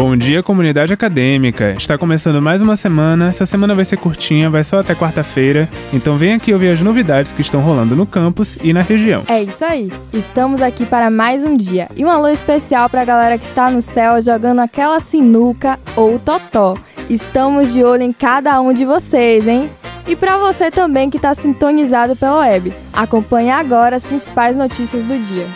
Bom dia, comunidade acadêmica! Está começando mais uma semana. Essa semana vai ser curtinha, vai só até quarta-feira. Então vem aqui ouvir as novidades que estão rolando no campus e na região. É isso aí. Estamos aqui para mais um dia. E um alô especial para a galera que está no céu jogando aquela sinuca ou totó. Estamos de olho em cada um de vocês, hein? E para você também que está sintonizado pela web. Acompanhe agora as principais notícias do dia.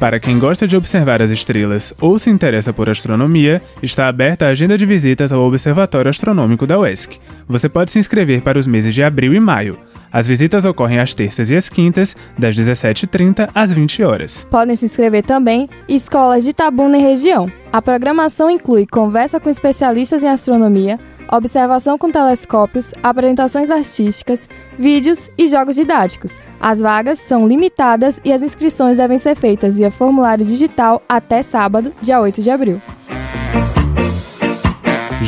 Para quem gosta de observar as estrelas ou se interessa por astronomia, está aberta a agenda de visitas ao Observatório Astronômico da UESC. Você pode se inscrever para os meses de abril e maio. As visitas ocorrem às terças e às quintas, das 17h30 às 20 horas. Podem se inscrever também escolas de Tabuna e região. A programação inclui conversa com especialistas em astronomia, observação com telescópios, apresentações artísticas, vídeos e jogos didáticos. As vagas são limitadas e as inscrições devem ser feitas via formulário digital até sábado, dia 8 de abril.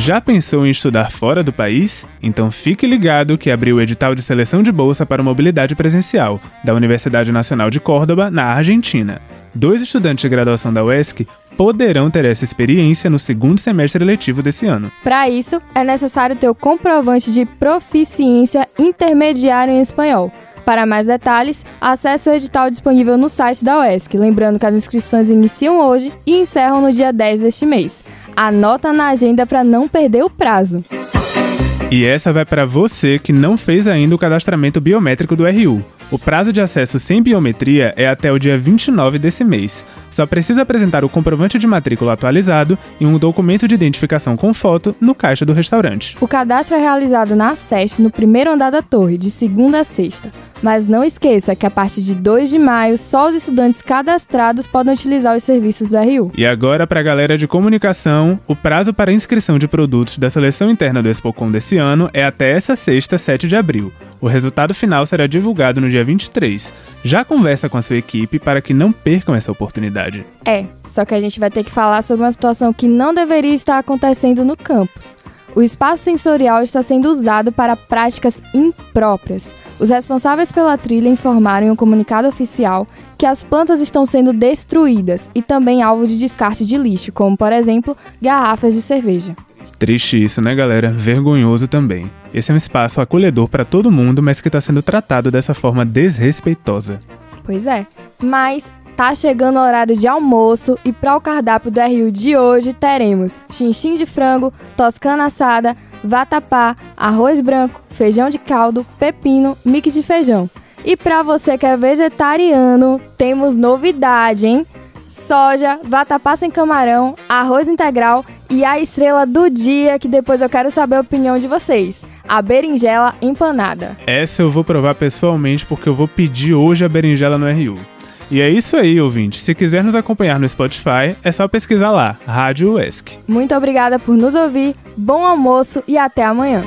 Já pensou em estudar fora do país? Então fique ligado que abriu o edital de seleção de bolsa para mobilidade presencial da Universidade Nacional de Córdoba, na Argentina. Dois estudantes de graduação da UESC poderão ter essa experiência no segundo semestre letivo desse ano. Para isso, é necessário ter o comprovante de proficiência intermediário em espanhol. Para mais detalhes, acesse o edital disponível no site da UESC, lembrando que as inscrições iniciam hoje e encerram no dia 10 deste mês. Anota na agenda para não perder o prazo. E essa vai para você que não fez ainda o cadastramento biométrico do RU. O prazo de acesso sem biometria é até o dia 29 desse mês. Só precisa apresentar o comprovante de matrícula atualizado e um documento de identificação com foto no caixa do restaurante. O cadastro é realizado na SEST no primeiro andar da torre, de segunda a sexta. Mas não esqueça que a partir de 2 de maio, só os estudantes cadastrados podem utilizar os serviços do RU. E agora, para a galera de comunicação, o prazo para inscrição de produtos da seleção interna do Expocom desse ano é até essa sexta, 7 de abril. O resultado final será divulgado no dia 23. Já conversa com a sua equipe para que não percam essa oportunidade. É, só que a gente vai ter que falar sobre uma situação que não deveria estar acontecendo no campus. O espaço sensorial está sendo usado para práticas impróprias. Os responsáveis pela trilha informaram em um comunicado oficial que as plantas estão sendo destruídas e também alvo de descarte de lixo, como por exemplo garrafas de cerveja. Triste isso, né, galera? Vergonhoso também. Esse é um espaço acolhedor para todo mundo, mas que está sendo tratado dessa forma desrespeitosa. Pois é, mas Tá chegando o horário de almoço e para o cardápio do RU de hoje teremos chinchim de frango, toscana assada, vatapá, arroz branco, feijão de caldo, pepino, mix de feijão. E para você que é vegetariano, temos novidade, hein? Soja, vatapá sem camarão, arroz integral e a estrela do dia, que depois eu quero saber a opinião de vocês. A berinjela empanada. Essa eu vou provar pessoalmente porque eu vou pedir hoje a berinjela no RU. E é isso aí, ouvinte. Se quiser nos acompanhar no Spotify, é só pesquisar lá, Rádio UESC. Muito obrigada por nos ouvir, bom almoço e até amanhã.